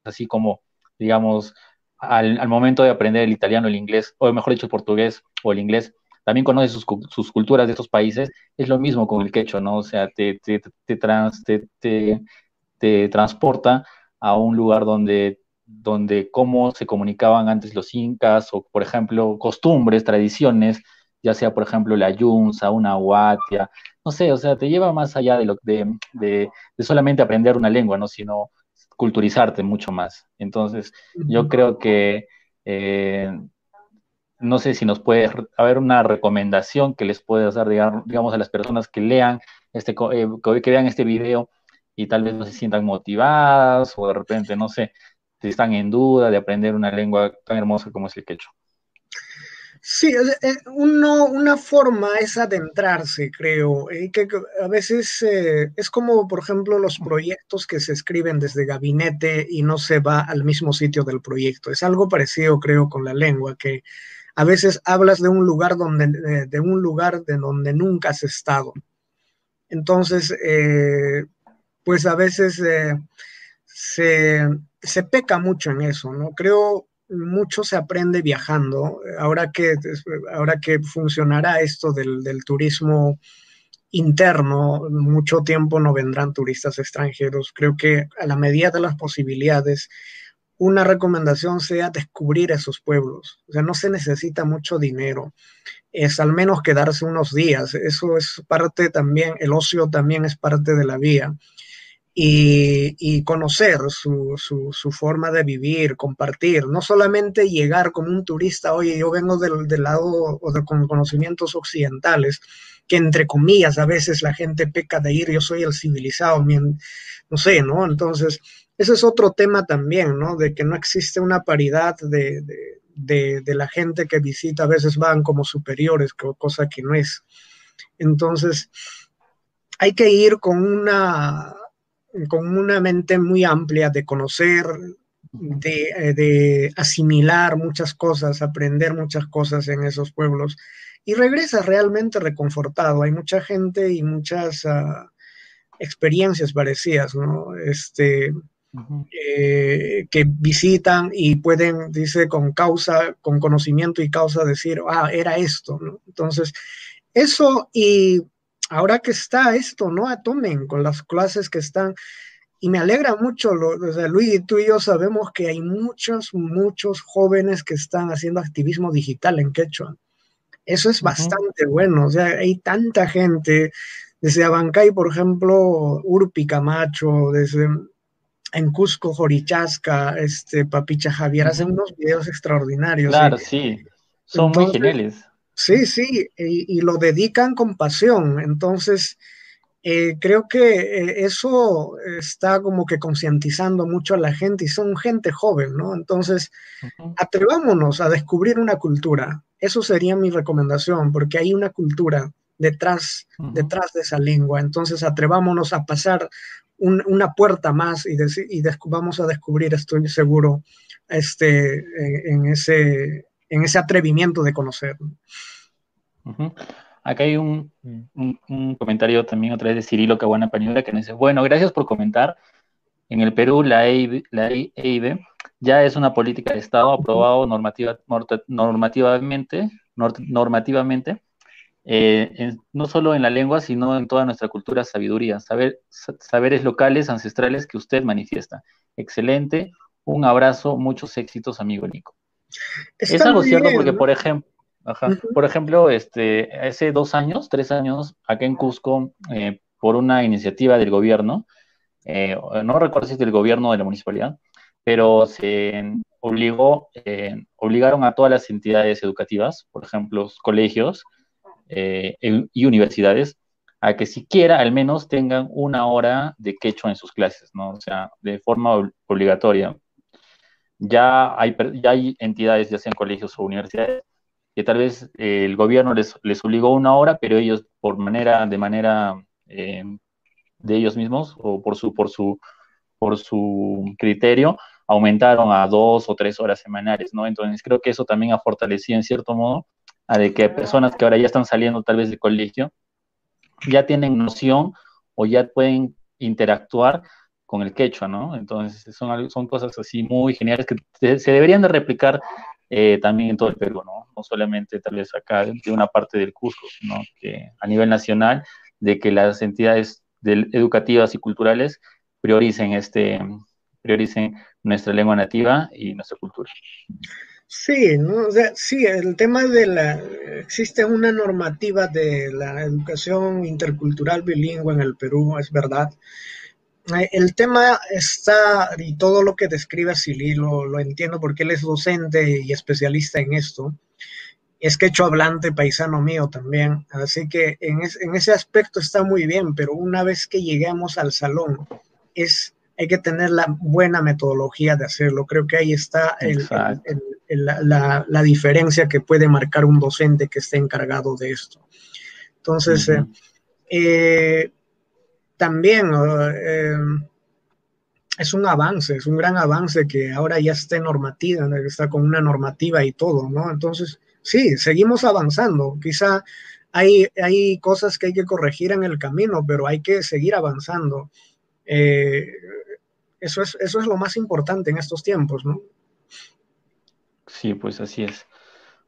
así como, digamos, al, al, momento de aprender el italiano, el inglés, o mejor dicho, el portugués o el inglés, también conoce sus, sus, culturas de estos países, es lo mismo con el quechua, ¿no? O sea, te, te, te, trans, te, transporta a un lugar donde, donde cómo se comunicaban antes los incas, o por ejemplo, costumbres, tradiciones, ya sea por ejemplo la yunza, una huatia, no sé, o sea, te lleva más allá de, lo, de, de, solamente aprender una lengua, ¿no? Sino culturizarte mucho más. Entonces, yo creo que eh, no sé si nos puede haber una recomendación que les puedas dar, digamos, a las personas que lean este, eh, que vean este video y tal vez no se sientan motivadas o de repente, no sé, si están en duda de aprender una lengua tan hermosa como es el quechua. Sí, uno, una forma es adentrarse, creo, y que a veces eh, es como, por ejemplo, los proyectos que se escriben desde gabinete y no se va al mismo sitio del proyecto. Es algo parecido, creo, con la lengua, que a veces hablas de un lugar donde, de, un lugar de donde nunca has estado. Entonces, eh, pues a veces eh, se, se peca mucho en eso, ¿no? Creo mucho se aprende viajando. Ahora que, ahora que funcionará esto del, turismo interno, mucho tiempo no vendrán turistas extranjeros. Creo que a la medida de las posibilidades, una recomendación sea descubrir esos pueblos. O sea, no se necesita mucho dinero. Es al menos quedarse unos días. Eso es parte también, el ocio también es parte de la vía y, conocer su, su, forma de vivir, compartir, no solamente llegar como un turista, oye, yo vengo del, del lado o de, con conocimientos occidentales, que entre comillas a veces la gente peca de ir, yo soy el civilizado, no sé, ¿no? Entonces, ese es otro tema también, ¿no? De que no existe una paridad de, de, de la gente que visita, a veces van como superiores, cosa que no es. Entonces, hay que ir con una con una mente muy amplia de conocer, eh, de, asimilar muchas cosas, aprender muchas cosas en esos pueblos y regresas realmente reconfortado. Hay mucha gente y muchas ah, experiencias parecidas, ¿no? Este, eh, que visitan y pueden, dice, con causa, con conocimiento y causa decir, ah, era esto, ¿no? Entonces, eso y ahora que está esto, ¿no? Tomen con las clases que están. Y me alegra mucho, lo, o sea, Luis, tú y yo sabemos que hay muchos, muchos jóvenes que están haciendo activismo digital en quechua. Eso es bastante bueno, o sea, hay tanta gente, desde Abancay, por ejemplo, Urpi Camacho, desde en Cusco, Jorichasca, este, Papicha Javier, hacen unos videos extraordinarios. Claro, sí, son muy geniales. Sí, sí, y, lo dedican con pasión. Entonces, eh, creo que eh, eso está como que concientizando mucho a la gente y son gente joven, ¿no? Entonces, atrevámonos a descubrir una cultura. Eso sería mi recomendación, porque hay una cultura detrás, detrás de esa lengua. Entonces, atrevámonos a pasar una puerta más y, y vamos a descubrir, estoy seguro, este, en ese en ese atrevimiento de conocer. Acá hay un, comentario también otra vez de Cirilo Caguana Pañura que nos dice, bueno, gracias por comentar. En el Perú la EIB, la e ya es una política de Estado aprobado normativa, normativamente, normativamente eh, no solo en la lengua, sino en toda nuestra cultura, sabiduría, saber, saberes locales, ancestrales que usted manifiesta. Excelente, un abrazo, muchos éxitos, amigo Nico. Es algo cierto porque, por ejemplo, por ejemplo, este, hace dos años, tres años, acá en Cusco, eh, por una iniciativa del gobierno, eh, no recuerdo si es del gobierno de la municipalidad, pero se obligó, eh, obligaron a todas las entidades educativas, por ejemplo, colegios y universidades, a que siquiera al menos tengan una hora de quechua en sus clases, ¿no? O sea, de forma obligatoria ya hay, ya hay entidades, ya sean colegios o universidades, que tal vez eh, el gobierno les, les, obligó una hora, pero ellos por manera, de manera eh, de ellos mismos o por su, por su, por su criterio, aumentaron a dos o tres horas semanales, ¿no? Entonces creo que eso también ha fortalecido en cierto modo a de que personas que ahora ya están saliendo tal vez de colegio, ya tienen noción o ya pueden interactuar con el quechua, ¿no? Entonces son, son cosas así muy geniales que se deberían de replicar eh, también en todo el Perú, ¿no? No solamente tal vez acá de una parte del Cusco, sino que a nivel nacional, de que las entidades educativas y culturales prioricen este prioricen nuestra lengua nativa y nuestra cultura. Sí, ¿no? o sea, sí, el tema de la, existe una normativa de la educación intercultural bilingüe en el Perú, es verdad, eh, el tema está, y todo lo que describe Silly, lo, lo entiendo porque él es docente y especialista en esto, es que hecho hablante paisano mío también, así que en, en, ese aspecto está muy bien, pero una vez que lleguemos al salón, es, hay que tener la buena metodología de hacerlo. Creo que ahí está el, la, la, diferencia que puede marcar un docente que esté encargado de esto. Entonces, uh -huh. eh, también eh, es un avance, es un gran avance que ahora ya esté normativa, está con una normativa y todo, ¿no? Entonces, sí, seguimos avanzando. Quizá hay, hay cosas que hay que corregir en el camino, pero hay que seguir avanzando. Eh, eso, es, eso es lo más importante en estos tiempos, ¿no? Sí, pues así es.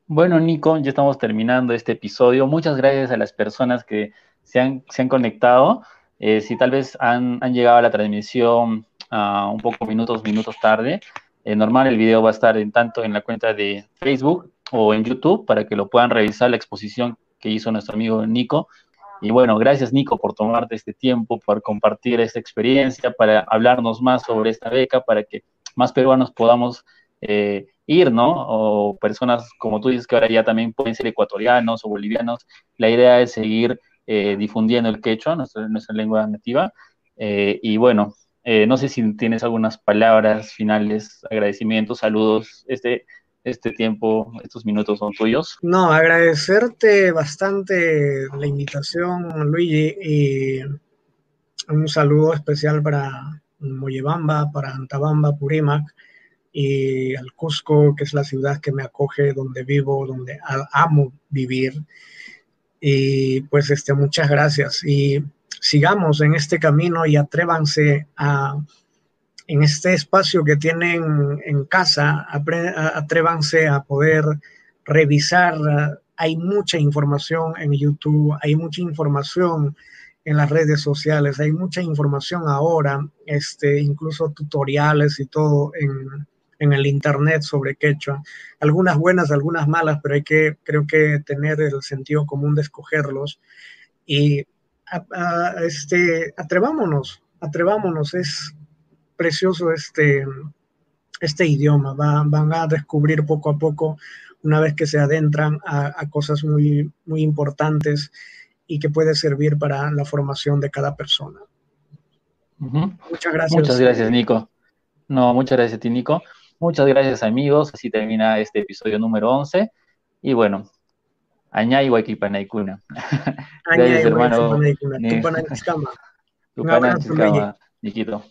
Bueno, Nico, ya estamos terminando este episodio. Muchas gracias a las personas que se han, se han conectado. Eh, si tal vez han, han, llegado a la transmisión uh, un poco minutos, minutos tarde, eh, normal el video va a estar en tanto en la cuenta de Facebook o en YouTube para que lo puedan revisar la exposición que hizo nuestro amigo Nico. Y bueno, gracias Nico por tomarte este tiempo, por compartir esta experiencia, para hablarnos más sobre esta beca, para que más peruanos podamos eh, ir, ¿no? O personas, como tú dices, que ahora ya también pueden ser ecuatorianos o bolivianos. La idea es seguir eh, difundiendo el quechua, nuestra, nuestra lengua nativa. Eh, y bueno, eh, no sé si tienes algunas palabras finales, agradecimientos, saludos. Este, este tiempo, estos minutos son tuyos. No, agradecerte bastante la invitación, Luigi, y un saludo especial para Moyebamba, para Antabamba, Purímac y al Cusco, que es la ciudad que me acoge, donde vivo, donde amo vivir. Y pues este, muchas gracias. Y sigamos en este camino y atrévanse a, en este espacio que tienen en casa, atrévanse a poder revisar. Hay mucha información en YouTube, hay mucha información en las redes sociales, hay mucha información ahora, este, incluso tutoriales y todo en, en el internet sobre quechua. Algunas buenas, algunas malas, pero hay que, creo que tener el sentido común de escogerlos. Y a, a, este, atrevámonos, atrevámonos, es precioso este, este idioma, Va, van a descubrir poco a poco, una vez que se adentran a, a cosas muy, muy importantes y que puede servir para la formación de cada persona. Uh -huh. Muchas gracias. Muchas gracias, Nico. No, muchas gracias a ti, Nico. Muchas gracias, amigos. Así termina este episodio número 11. Y bueno, Añay Waikipanaikuna. [LAUGHS] Gracias, hermano. Tupana [LAUGHS] Nikito.